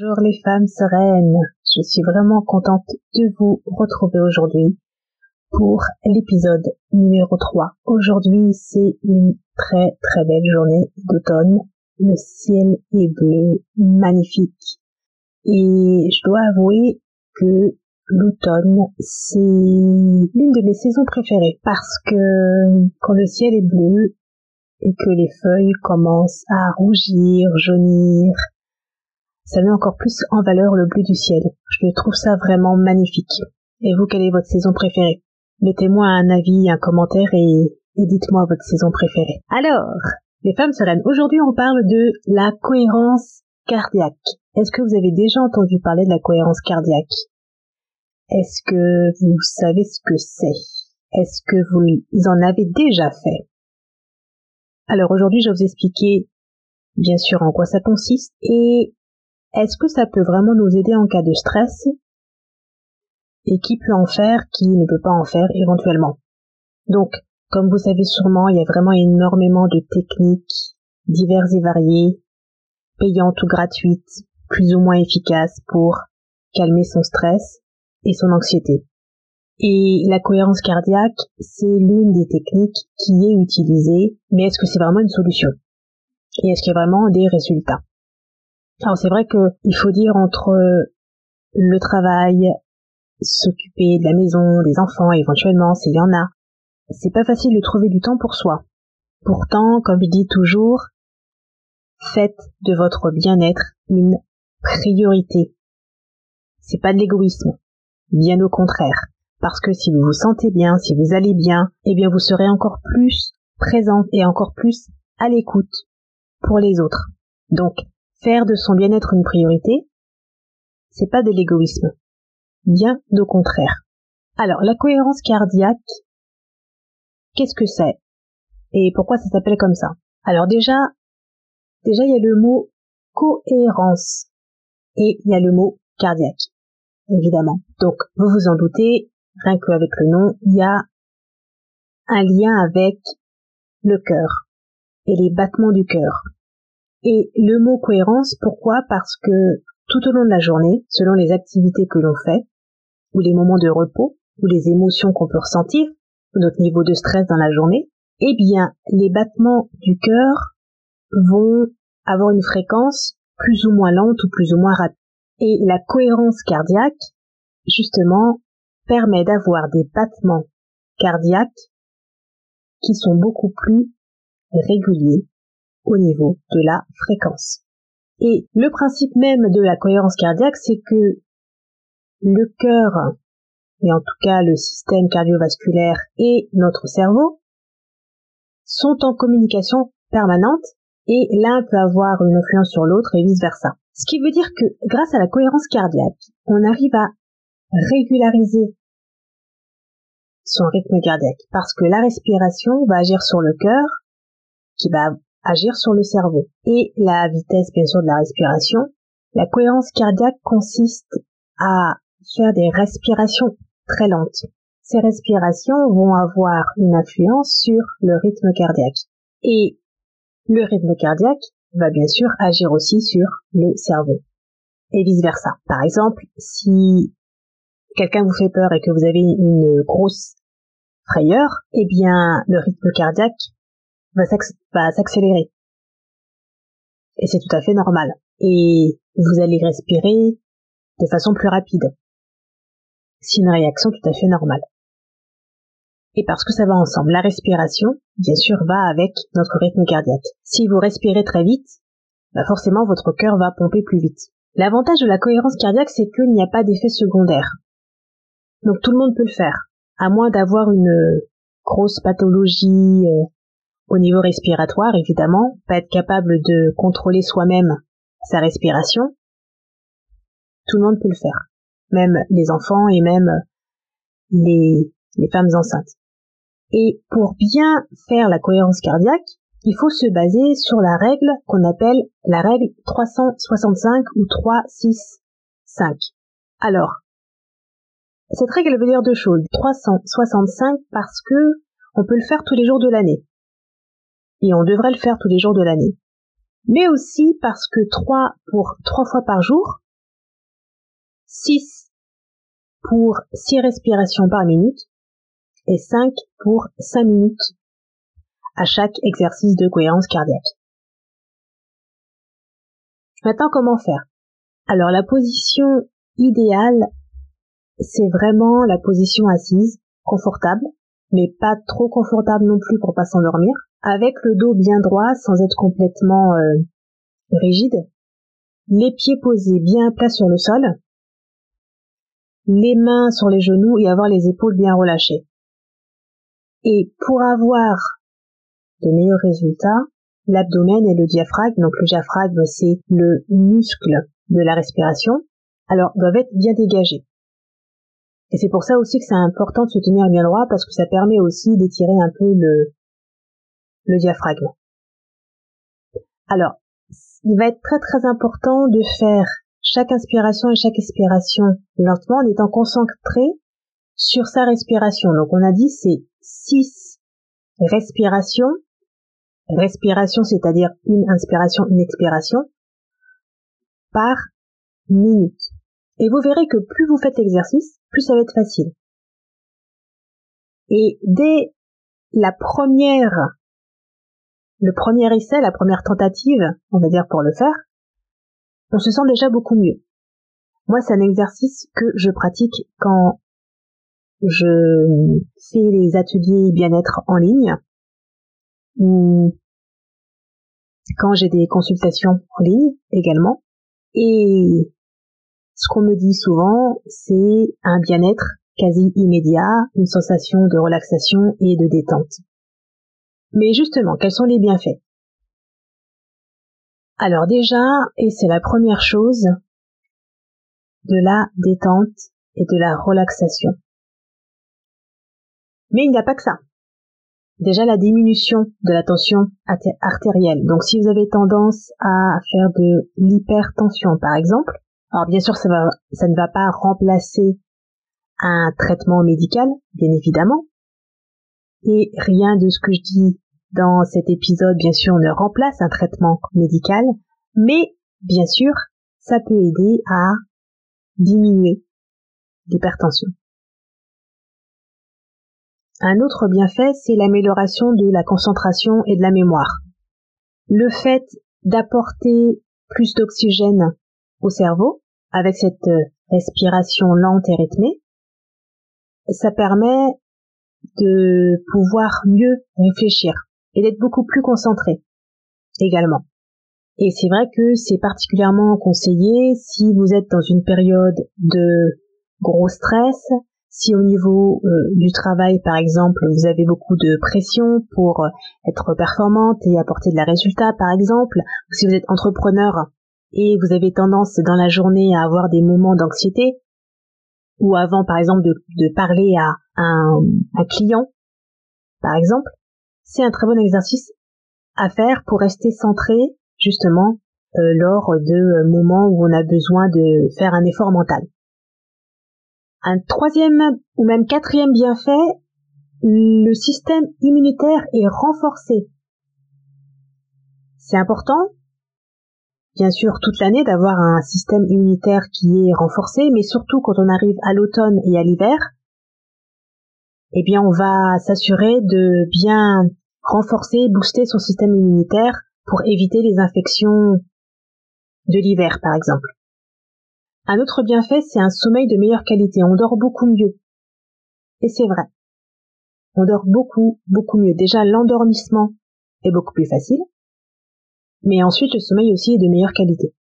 Bonjour les femmes sereines, je suis vraiment contente de vous retrouver aujourd'hui pour l'épisode numéro 3. Aujourd'hui c'est une très très belle journée d'automne le ciel est bleu, magnifique. Et je dois avouer que l'automne, c'est l'une de mes saisons préférées parce que quand le ciel est bleu et que les feuilles commencent à rougir, jaunir, ça met encore plus en valeur le bleu du ciel. Je trouve ça vraiment magnifique. Et vous, quelle est votre saison préférée? Mettez-moi un avis, un commentaire et, dites-moi votre saison préférée. Alors, les femmes sereines, aujourd'hui on parle de la cohérence cardiaque. Est-ce que vous avez déjà entendu parler de la cohérence cardiaque? Est-ce que vous savez ce que c'est? Est-ce que vous en avez déjà fait? Alors aujourd'hui je vais vous expliquer bien sûr en quoi ça consiste et est-ce que ça peut vraiment nous aider en cas de stress? Et qui peut en faire, qui ne peut pas en faire éventuellement? Donc, comme vous savez sûrement, il y a vraiment énormément de techniques diverses et variées, payantes ou gratuites, plus ou moins efficaces pour calmer son stress et son anxiété. Et la cohérence cardiaque, c'est l'une des techniques qui est utilisée, mais est-ce que c'est vraiment une solution? Et est-ce qu'il y a vraiment des résultats? Alors c'est vrai qu'il faut dire entre le travail, s'occuper de la maison, des enfants éventuellement s'il y en a, c'est pas facile de trouver du temps pour soi. Pourtant, comme je dis toujours, faites de votre bien-être une priorité. C'est pas de l'égoïsme. Bien au contraire. Parce que si vous vous sentez bien, si vous allez bien, eh bien vous serez encore plus présent et encore plus à l'écoute pour les autres. Donc, faire de son bien-être une priorité, c'est pas de l'égoïsme. Bien au contraire. Alors, la cohérence cardiaque, qu'est-ce que c'est? Et pourquoi ça s'appelle comme ça? Alors déjà, déjà il y a le mot cohérence et il y a le mot cardiaque, évidemment. Donc vous vous en doutez, rien qu'avec le nom, il y a un lien avec le cœur et les battements du cœur. Et le mot cohérence, pourquoi? Parce que tout au long de la journée, selon les activités que l'on fait, ou les moments de repos, ou les émotions qu'on peut ressentir, notre niveau de stress dans la journée, eh bien, les battements du cœur vont avoir une fréquence plus ou moins lente ou plus ou moins rapide. Et la cohérence cardiaque, justement, permet d'avoir des battements cardiaques qui sont beaucoup plus réguliers au niveau de la fréquence. Et le principe même de la cohérence cardiaque, c'est que le cœur et en tout cas le système cardiovasculaire et notre cerveau, sont en communication permanente et l'un peut avoir une influence sur l'autre et vice versa. Ce qui veut dire que grâce à la cohérence cardiaque, on arrive à régulariser son rythme cardiaque parce que la respiration va agir sur le cœur qui va agir sur le cerveau et la vitesse bien sûr de la respiration. La cohérence cardiaque consiste à faire des respirations très lentes. Ces respirations vont avoir une influence sur le rythme cardiaque. Et le rythme cardiaque va bien sûr agir aussi sur le cerveau. Et vice versa. Par exemple, si quelqu'un vous fait peur et que vous avez une grosse frayeur, eh bien, le rythme cardiaque va s'accélérer. Et c'est tout à fait normal. Et vous allez respirer de façon plus rapide. C'est une réaction tout à fait normale. Et parce que ça va ensemble, la respiration, bien sûr, va avec notre rythme cardiaque. Si vous respirez très vite, bah forcément votre cœur va pomper plus vite. L'avantage de la cohérence cardiaque, c'est qu'il n'y a pas d'effet secondaire. Donc tout le monde peut le faire, à moins d'avoir une grosse pathologie euh, au niveau respiratoire, évidemment, pas être capable de contrôler soi-même sa respiration, Tout le monde peut le faire. Même les enfants et même les, les femmes enceintes. Et pour bien faire la cohérence cardiaque, il faut se baser sur la règle qu'on appelle la règle 365 ou 365. Alors, cette règle veut dire deux choses. 365 parce que on peut le faire tous les jours de l'année. Et on devrait le faire tous les jours de l'année. Mais aussi parce que 3 pour 3 fois par jour, 6 pour 6 respirations par minute et 5 pour 5 minutes à chaque exercice de cohérence cardiaque. Maintenant, comment faire? Alors, la position idéale, c'est vraiment la position assise, confortable, mais pas trop confortable non plus pour pas s'endormir, avec le dos bien droit sans être complètement euh, rigide, les pieds posés bien plats sur le sol, les mains sur les genoux et avoir les épaules bien relâchées. Et pour avoir de meilleurs résultats, l'abdomen et le diaphragme, donc le diaphragme c'est le muscle de la respiration, alors doivent être bien dégagés. Et c'est pour ça aussi que c'est important de se tenir bien droit parce que ça permet aussi d'étirer un peu le, le diaphragme. Alors, il va être très très important de faire chaque inspiration et chaque expiration lentement en étant concentré sur sa respiration. Donc on a dit c'est 6 respirations. Respiration, c'est-à-dire une inspiration, une expiration par minute. Et vous verrez que plus vous faites l'exercice, plus ça va être facile. Et dès la première, le premier essai, la première tentative, on va dire pour le faire, on se sent déjà beaucoup mieux. Moi, c'est un exercice que je pratique quand je fais les ateliers bien-être en ligne ou quand j'ai des consultations en ligne également. Et ce qu'on me dit souvent, c'est un bien-être quasi immédiat, une sensation de relaxation et de détente. Mais justement, quels sont les bienfaits? Alors déjà, et c'est la première chose, de la détente et de la relaxation. Mais il n'y a pas que ça. Déjà la diminution de la tension artérielle. Donc si vous avez tendance à faire de l'hypertension par exemple, alors bien sûr, ça, ne va pas remplacer un traitement médical, bien évidemment. Et rien de ce que je dis dans cet épisode, bien sûr, ne remplace un traitement médical, mais bien sûr, ça peut aider à diminuer l'hypertension. Un autre bienfait, c'est l'amélioration de la concentration et de la mémoire. Le fait d'apporter plus d'oxygène au cerveau, avec cette euh, respiration lente et rythmée, ça permet de pouvoir mieux réfléchir et d'être beaucoup plus concentré également. Et c'est vrai que c'est particulièrement conseillé si vous êtes dans une période de gros stress, si au niveau euh, du travail par exemple vous avez beaucoup de pression pour être performante et apporter de la résultat par exemple, ou si vous êtes entrepreneur et vous avez tendance dans la journée à avoir des moments d'anxiété, ou avant par exemple de, parler à un, client, par exemple, c'est un très bon exercice à faire pour rester centré justement euh, lors de moments où on a besoin de faire un effort mental. Un troisième ou même quatrième bienfait, le système immunitaire est renforcé. C'est important bien sûr toute l'année d'avoir un système immunitaire qui est renforcé, mais surtout quand on arrive à l'automne et à l'hiver, eh bien on va s'assurer de bien renforcer, booster son système immunitaire pour éviter les infections de l'hiver par exemple. Un autre bienfait, c'est un sommeil de meilleure qualité. On dort beaucoup mieux. Et c'est vrai. On dort beaucoup, beaucoup mieux. Déjà, l'endormissement est beaucoup plus facile mais ensuite le sommeil aussi est de meilleure qualité.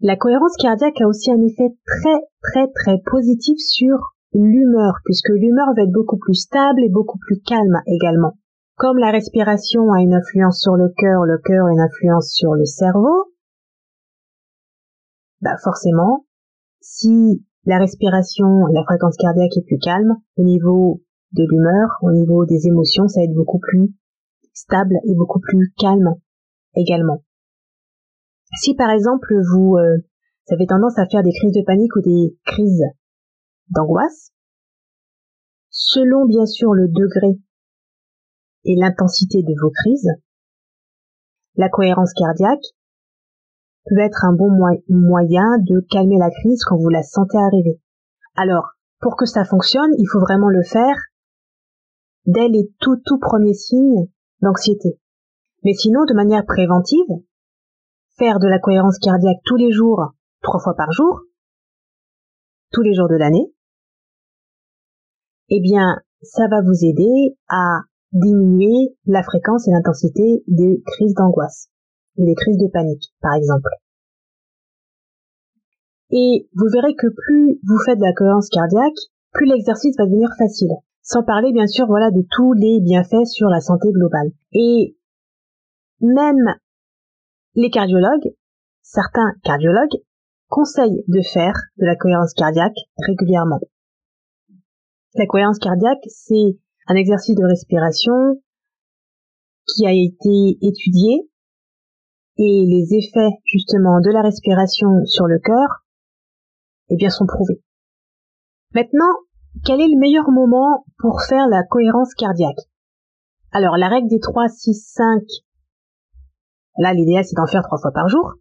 La cohérence cardiaque a aussi un effet très très très positif sur l'humeur, puisque l'humeur va être beaucoup plus stable et beaucoup plus calme également. Comme la respiration a une influence sur le cœur, le cœur a une influence sur le cerveau, bah forcément, si la respiration, la fréquence cardiaque est plus calme, au niveau de l'humeur, au niveau des émotions, ça va être beaucoup plus stable et beaucoup plus calme également. Si par exemple vous euh, avez tendance à faire des crises de panique ou des crises d'angoisse, selon bien sûr le degré et l'intensité de vos crises, la cohérence cardiaque peut être un bon moyen de calmer la crise quand vous la sentez arriver. Alors, pour que ça fonctionne, il faut vraiment le faire dès les tout tout premiers signes d'anxiété. Mais sinon, de manière préventive, faire de la cohérence cardiaque tous les jours, trois fois par jour, tous les jours de l'année, eh bien, ça va vous aider à diminuer la fréquence et l'intensité des crises d'angoisse des crises de panique, par exemple. Et vous verrez que plus vous faites de la cohérence cardiaque, plus l'exercice va devenir facile. Sans parler, bien sûr, voilà, de tous les bienfaits sur la santé globale. Et même les cardiologues, certains cardiologues, conseillent de faire de la cohérence cardiaque régulièrement. La cohérence cardiaque, c'est un exercice de respiration qui a été étudié et les effets justement de la respiration sur le cœur eh bien sont prouvés. Maintenant, quel est le meilleur moment pour faire la cohérence cardiaque? Alors la règle des 3, 6, 5, là l'idéal c'est d'en faire trois fois par jour,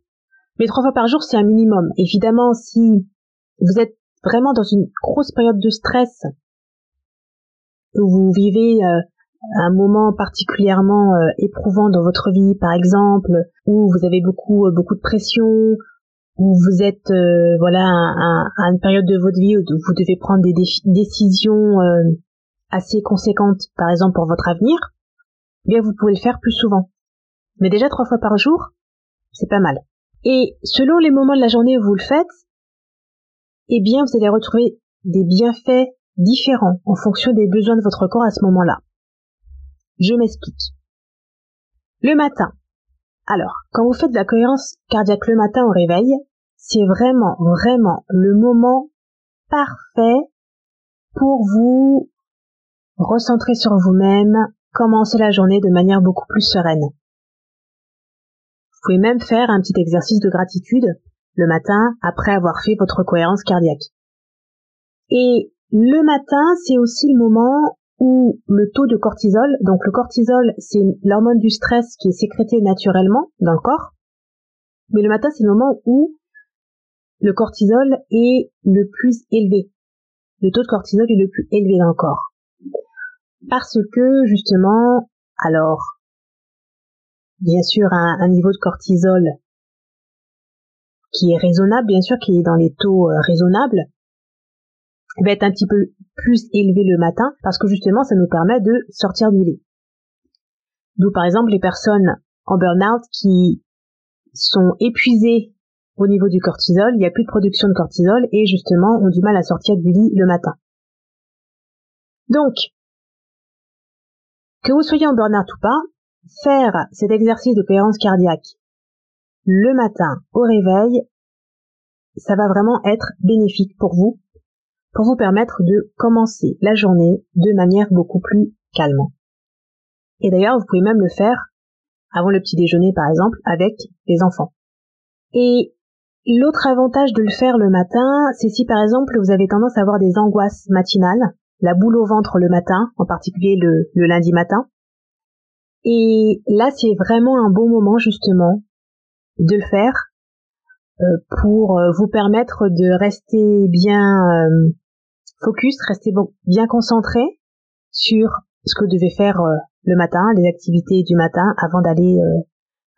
mais trois fois par jour c'est un minimum. Évidemment si vous êtes vraiment dans une grosse période de stress vous vivez euh, un moment particulièrement euh, éprouvant dans votre vie, par exemple, où vous avez beaucoup euh, beaucoup de pression, où vous êtes voilà à, une période de votre vie où vous devez prendre des décisions assez conséquentes, par exemple pour votre avenir, eh bien vous pouvez le faire plus souvent. Mais déjà trois fois par jour, c'est pas mal. Et selon les moments de la journée où vous le faites, eh bien vous allez retrouver des bienfaits différents en fonction des besoins de votre corps à ce moment-là. Je m'explique. Le matin. Alors, quand vous faites de la cohérence cardiaque le matin au réveil, c'est vraiment, vraiment le moment parfait pour vous recentrer sur vous-même, commencer la journée de manière beaucoup plus sereine. Vous pouvez même faire un petit exercice de gratitude le matin après avoir fait votre cohérence cardiaque. Et le matin, c'est aussi le moment où le taux de cortisol, donc le cortisol, c'est l'hormone du stress qui est sécrétée naturellement dans le corps, mais le matin, c'est le moment où le cortisol est le plus élevé. Le taux de cortisol est le plus élevé dans le corps. Parce que, justement, alors, bien sûr, un, niveau de cortisol qui est raisonnable, bien sûr, qui est dans les taux euh, raisonnables, va être un petit peu plus élevé le matin parce que justement ça nous permet de sortir du lit. D'où par exemple les personnes en burn-out qui sont épuisées au niveau du cortisol, il n'y a plus de production de cortisol et justement ont du mal à sortir du lit le matin. Donc, que vous soyez en burn-out ou pas, faire cet exercice de cohérence cardiaque le matin au réveil, ça va vraiment être bénéfique pour vous pour vous permettre de commencer la journée de manière beaucoup plus calme. Et d'ailleurs, vous pouvez même le faire avant le petit déjeuner, par exemple, avec les enfants. Et l'autre avantage de le faire le matin, c'est si par exemple vous avez tendance à avoir des angoisses matinales, la boule au ventre le matin, en particulier le, lundi matin. Et là, c'est vraiment un bon moment justement de le faire euh, pour euh, vous permettre de rester bien euh, focus, restez bien concentré sur ce que vous devez faire le matin, les activités du matin avant d'aller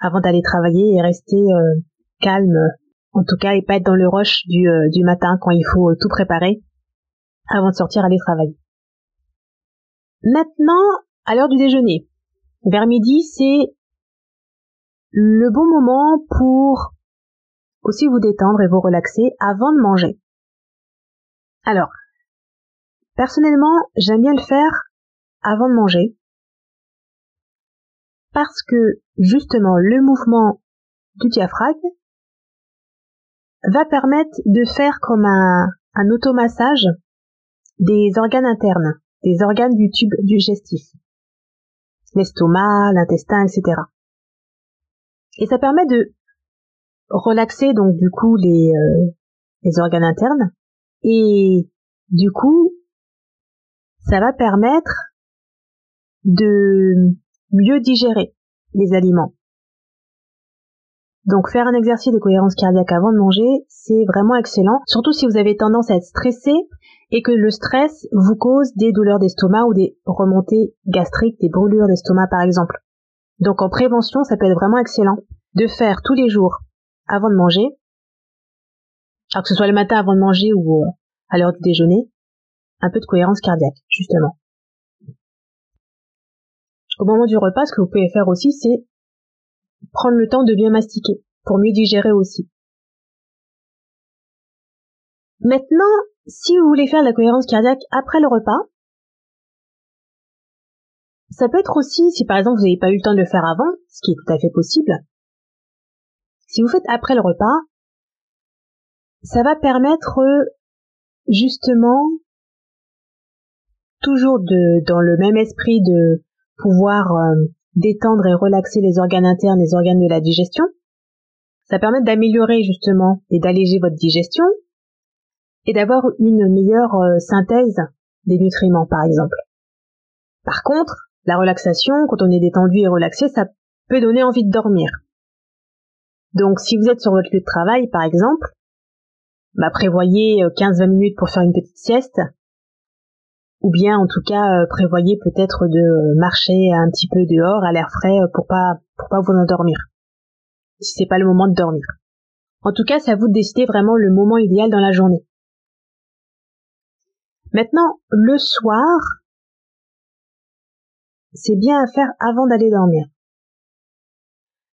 avant d'aller travailler et rester calme en tout cas et pas être dans le rush du matin quand il faut tout préparer avant de sortir aller travailler. Maintenant, à l'heure du déjeuner, vers midi, c'est le bon moment pour aussi vous détendre et vous relaxer avant de manger. Alors, Personnellement, j'aime bien le faire avant de manger parce que justement le mouvement du diaphragme va permettre de faire comme un, automassage des organes internes, des organes du tube digestif, l'estomac, l'intestin, etc. Et ça permet de relaxer donc du coup les, euh, les organes internes et du coup ça va permettre de mieux digérer les aliments. Donc faire un exercice de cohérence cardiaque avant de manger, c'est vraiment excellent, surtout si vous avez tendance à être stressé et que le stress vous cause des douleurs d'estomac ou des remontées gastriques, des brûlures d'estomac par exemple. Donc en prévention, ça peut être vraiment excellent de faire tous les jours avant de manger, alors que ce soit le matin avant de manger ou à l'heure du déjeuner, un peu de cohérence cardiaque, justement. Au moment du repas, ce que vous pouvez faire aussi, c'est prendre le temps de bien mastiquer pour mieux digérer aussi. Maintenant, si vous voulez faire de la cohérence cardiaque après le repas, ça peut être aussi, si par exemple vous n'avez pas eu le temps de le faire avant, ce qui est tout à fait possible, si vous faites après le repas, ça va permettre justement toujours de, dans le même esprit de pouvoir euh, détendre et relaxer les organes internes, les organes de la digestion. Ça permet d'améliorer justement et d'alléger votre digestion et d'avoir une meilleure euh, synthèse des nutriments par exemple. Par contre, la relaxation, quand on est détendu et relaxé, ça peut donner envie de dormir. Donc si vous êtes sur votre lieu de travail par exemple, bah, prévoyez 15-20 euh, minutes pour faire une petite sieste ou bien en tout cas euh, prévoyez peut-être de marcher un petit peu dehors à l'air frais pour pas pour pas vous endormir si c'est pas le moment de dormir. En tout cas, c'est à vous de décider vraiment le moment idéal dans la journée. Maintenant, le soir, c'est bien à faire avant d'aller dormir.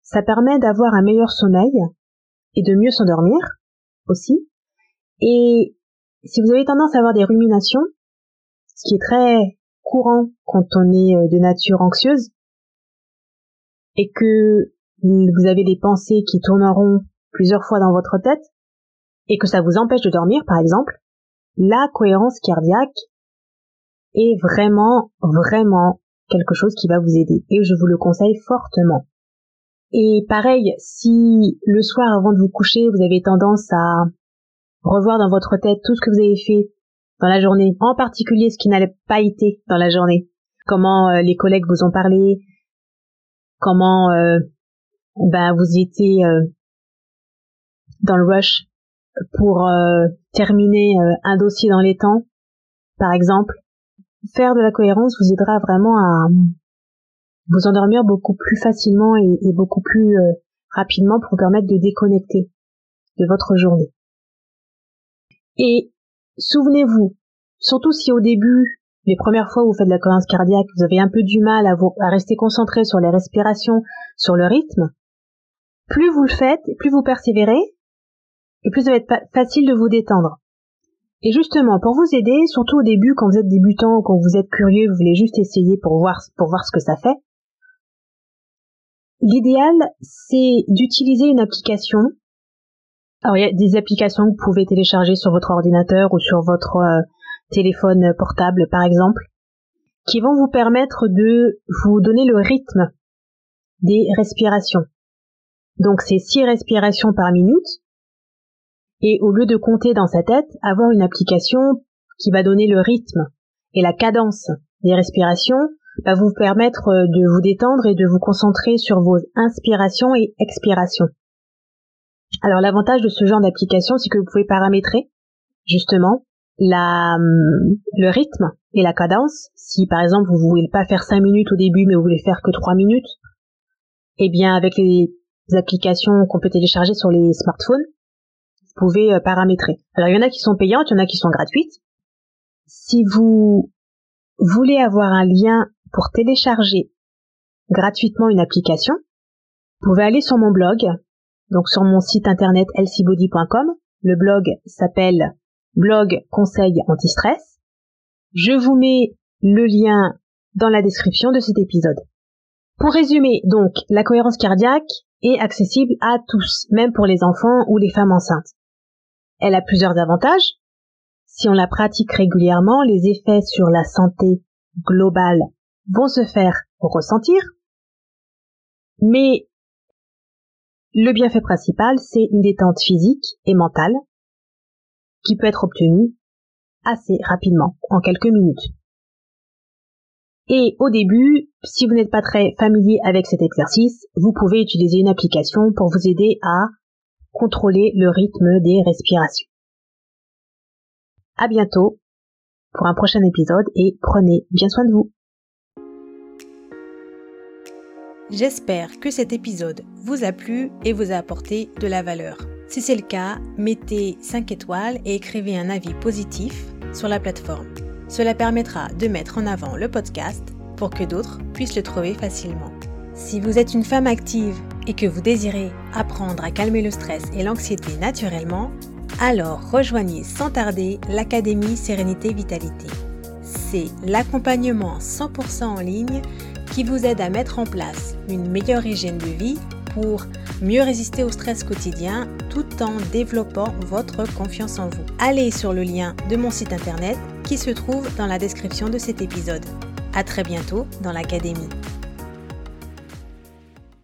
Ça permet d'avoir un meilleur sommeil et de mieux s'endormir aussi. Et si vous avez tendance à avoir des ruminations, ce qui est très courant quand on est euh, de nature anxieuse, et que vous avez des pensées qui tourneront plusieurs fois dans votre tête, et que ça vous empêche de dormir, par exemple, la cohérence cardiaque est vraiment, vraiment quelque chose qui va vous aider, et je vous le conseille fortement. Et pareil, si le soir avant de vous coucher, vous avez tendance à revoir dans votre tête tout ce que vous avez fait dans la journée, en particulier ce qui n'allait pas été dans la journée. Comment euh, les collègues vous ont parlé, comment euh, ben vous étiez euh, dans le rush pour terminer un dossier dans les temps, par exemple. Faire de la cohérence vous aidera vraiment à vous endormir beaucoup plus facilement et, beaucoup plus rapidement pour vous permettre de déconnecter de votre journée. Et souvenez-vous, surtout si au début, les premières fois où vous faites de la cohérence cardiaque, vous avez un peu du mal à, vous, à rester concentré sur les respirations, sur le rythme, plus vous le faites, plus vous persévérez, et plus ça va être facile de vous détendre. Et justement, pour vous aider, surtout au début, quand vous êtes débutant quand vous êtes curieux, vous voulez juste essayer pour voir, pour voir ce que ça fait, l'idéal, c'est d'utiliser une application alors il y a des applications que vous pouvez télécharger sur votre ordinateur ou sur votre euh, téléphone portable par exemple, qui vont vous permettre de vous donner le rythme des respirations. Donc c'est six respirations par minute. Et au lieu de compter dans sa tête, avoir une application qui va donner le rythme et la cadence des respirations va vous permettre de vous détendre et de vous concentrer sur vos inspirations et expirations. Alors l'avantage de ce genre d'application, c'est que vous pouvez paramétrer justement la, hum, le rythme et la cadence. Si par exemple vous voulez pas faire 5 minutes au début mais vous voulez faire que 3 minutes, eh bien avec les applications qu'on peut télécharger sur les smartphones, pouvez euh, paramétrer. Alors il y en a qui sont payantes, il y en a qui sont gratuites. Si vous voulez avoir un lien pour télécharger gratuitement une application, vous pouvez aller sur mon blog donc sur mon site internet lcbody.com. Le blog s'appelle blog conseil anti-stress. Je vous mets le lien dans la description de cet épisode. Pour résumer, donc, la cohérence cardiaque est accessible à tous, même pour les enfants ou les femmes enceintes. Elle a plusieurs avantages. Si on la pratique régulièrement, les effets sur la santé globale vont se faire ressentir. Mais le bienfait principal, c'est une détente physique et mentale qui peut être obtenue assez rapidement, en quelques minutes. Et au début, si vous n'êtes pas très familier avec cet exercice, vous pouvez utiliser une application pour vous aider à contrôler le rythme des respirations. À bientôt pour un prochain épisode et prenez bien soin de vous. J'espère que cet épisode vous a plu et vous a apporté de la valeur. Si c'est le cas, mettez 5 étoiles et écrivez un avis positif sur la plateforme. Cela permettra de mettre en avant le podcast pour que d'autres puissent le trouver facilement. Si vous êtes une femme active et que vous désirez apprendre à calmer le stress et l'anxiété naturellement, alors rejoignez sans tarder l'Académie Sérénité Vitalité. C'est l'accompagnement 100% en ligne qui vous aide à mettre en place une meilleure hygiène de vie pour mieux résister au stress quotidien tout en développant votre confiance en vous. Allez sur le lien de mon site internet qui se trouve dans la description de cet épisode. À très bientôt dans l'Académie.